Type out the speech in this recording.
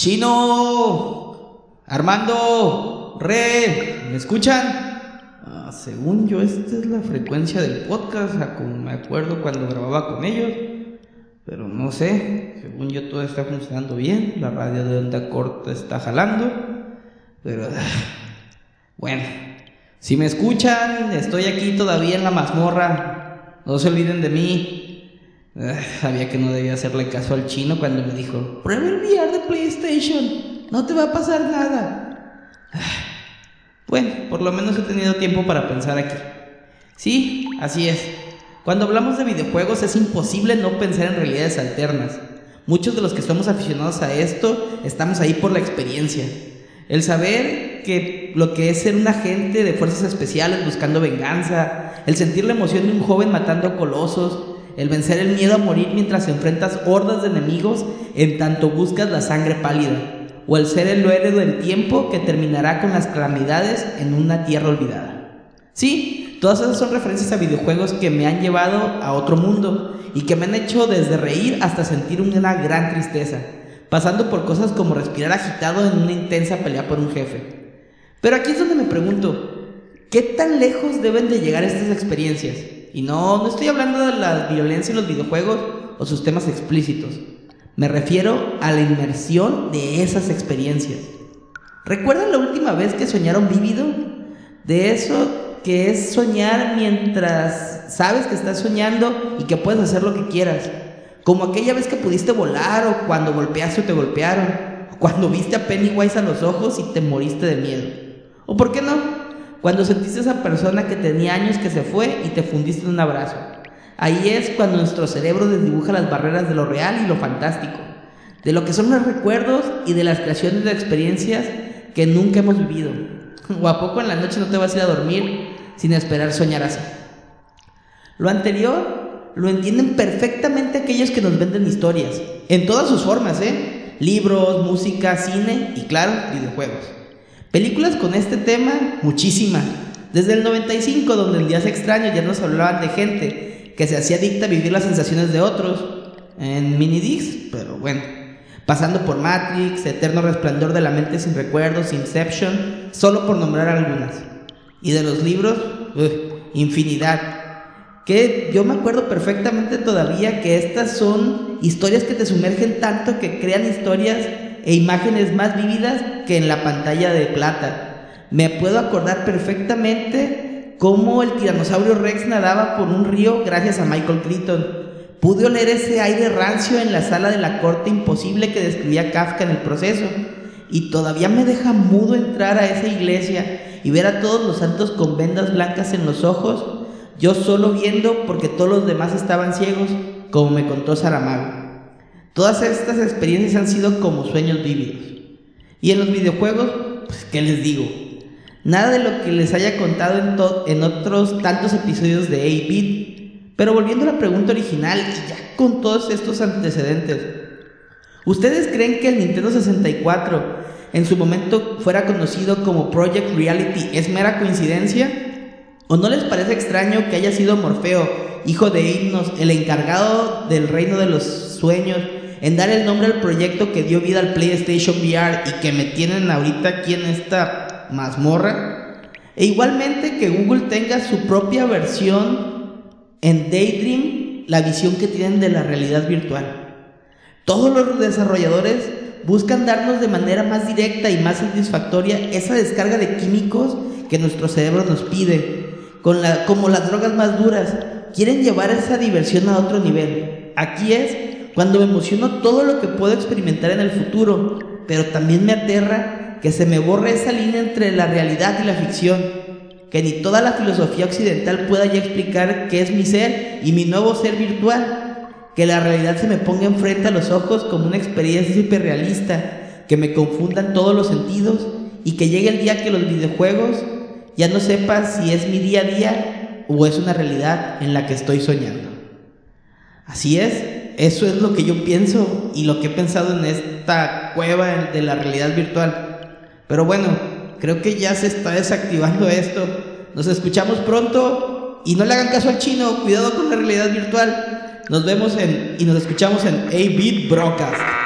Chino, Armando, Re, ¿me escuchan? Ah, según yo, esta es la frecuencia del podcast, como me acuerdo cuando grababa con ellos. Pero no sé, según yo todo está funcionando bien, la radio de onda corta está jalando. Pero bueno, si me escuchan, estoy aquí todavía en la mazmorra. No se olviden de mí. sabía que no debía hacerle caso al chino cuando me dijo, prueba el VR de PlayStation, no te va a pasar nada. bueno, por lo menos he tenido tiempo para pensar aquí. Sí, así es. Cuando hablamos de videojuegos es imposible no pensar en realidades alternas. Muchos de los que estamos aficionados a esto estamos ahí por la experiencia. El saber que lo que es ser un agente de fuerzas especiales buscando venganza, el sentir la emoción de un joven matando colosos, el vencer el miedo a morir mientras enfrentas hordas de enemigos en tanto buscas la sangre pálida, o el ser el héroe del tiempo que terminará con las calamidades en una tierra olvidada. Sí, todas esas son referencias a videojuegos que me han llevado a otro mundo y que me han hecho desde reír hasta sentir una gran tristeza, pasando por cosas como respirar agitado en una intensa pelea por un jefe. Pero aquí es donde me pregunto, ¿qué tan lejos deben de llegar estas experiencias? Y no, no estoy hablando de la violencia en los videojuegos o sus temas explícitos. Me refiero a la inmersión de esas experiencias. ¿Recuerdan la última vez que soñaron vívido? De eso que es soñar mientras sabes que estás soñando y que puedes hacer lo que quieras. Como aquella vez que pudiste volar o cuando golpeaste o te golpearon. O cuando viste a Pennywise a los ojos y te moriste de miedo. ¿O por qué no? Cuando sentiste a esa persona que tenía años que se fue y te fundiste en un abrazo. Ahí es cuando nuestro cerebro desdibuja las barreras de lo real y lo fantástico, de lo que son los recuerdos y de las creaciones de experiencias que nunca hemos vivido. ¿O a poco en la noche no te vas a ir a dormir sin esperar soñar así? Lo anterior lo entienden perfectamente aquellos que nos venden historias, en todas sus formas, ¿eh? Libros, música, cine y claro, videojuegos. Películas con este tema, muchísimas. Desde el 95, donde el día se extraño, ya nos hablaban de gente que se hacía adicta a vivir las sensaciones de otros en mini pero bueno. Pasando por Matrix, Eterno Resplandor de la Mente sin Recuerdos, Inception, solo por nombrar algunas. Y de los libros, infinidad. Que yo me acuerdo perfectamente todavía que estas son historias que te sumergen tanto que crean historias e imágenes más vívidas que en la pantalla de plata. Me puedo acordar perfectamente cómo el tiranosaurio Rex nadaba por un río gracias a Michael Crichton. Pude oler ese aire rancio en la sala de la corte imposible que describía Kafka en el proceso. Y todavía me deja mudo entrar a esa iglesia y ver a todos los santos con vendas blancas en los ojos, yo solo viendo porque todos los demás estaban ciegos, como me contó Saramago. Todas estas experiencias han sido como sueños vívidos. Y en los videojuegos, pues, ¿qué les digo? Nada de lo que les haya contado en, otros tantos episodios de 8-Bit. Pero volviendo a la pregunta original, y ya con todos estos antecedentes, ¿ustedes creen que el Nintendo 64 en su momento fuera conocido como Project Reality es mera coincidencia? ¿O no les parece extraño que haya sido Morfeo, hijo de Himnos, el encargado del reino de los sueños, en dar el nombre al proyecto que dio vida al PlayStation VR y que me tienen ahorita aquí en esta mazmorra. E igualmente que Google tenga su propia versión en Daydream, la visión que tienen de la realidad virtual. Todos los desarrolladores buscan darnos de manera más directa y más satisfactoria esa descarga de químicos que nuestro cerebro nos pide, con la, como las drogas más duras. Quieren llevar esa diversión a otro nivel. Aquí es cuando me emociono todo lo que puedo experimentar en el futuro, pero también me aterra que se me borre esa línea entre la realidad y la ficción, que ni toda la filosofía occidental pueda ya explicar qué es mi ser y mi nuevo ser virtual, que la realidad se me ponga enfrente a los ojos como una experiencia hiperrealista, que me confundan todos los sentidos y que llegue el día que los videojuegos ya no sepa si es mi día a día o es una realidad en la que estoy soñando. Así es, eso es lo que yo pienso y lo que he pensado en esta cueva de la realidad virtual. Pero bueno, creo que ya se está desactivando esto. Nos escuchamos pronto y no le hagan caso al chino. Cuidado con la realidad virtual. Nos vemos en y nos escuchamos en A-Beat Broadcast.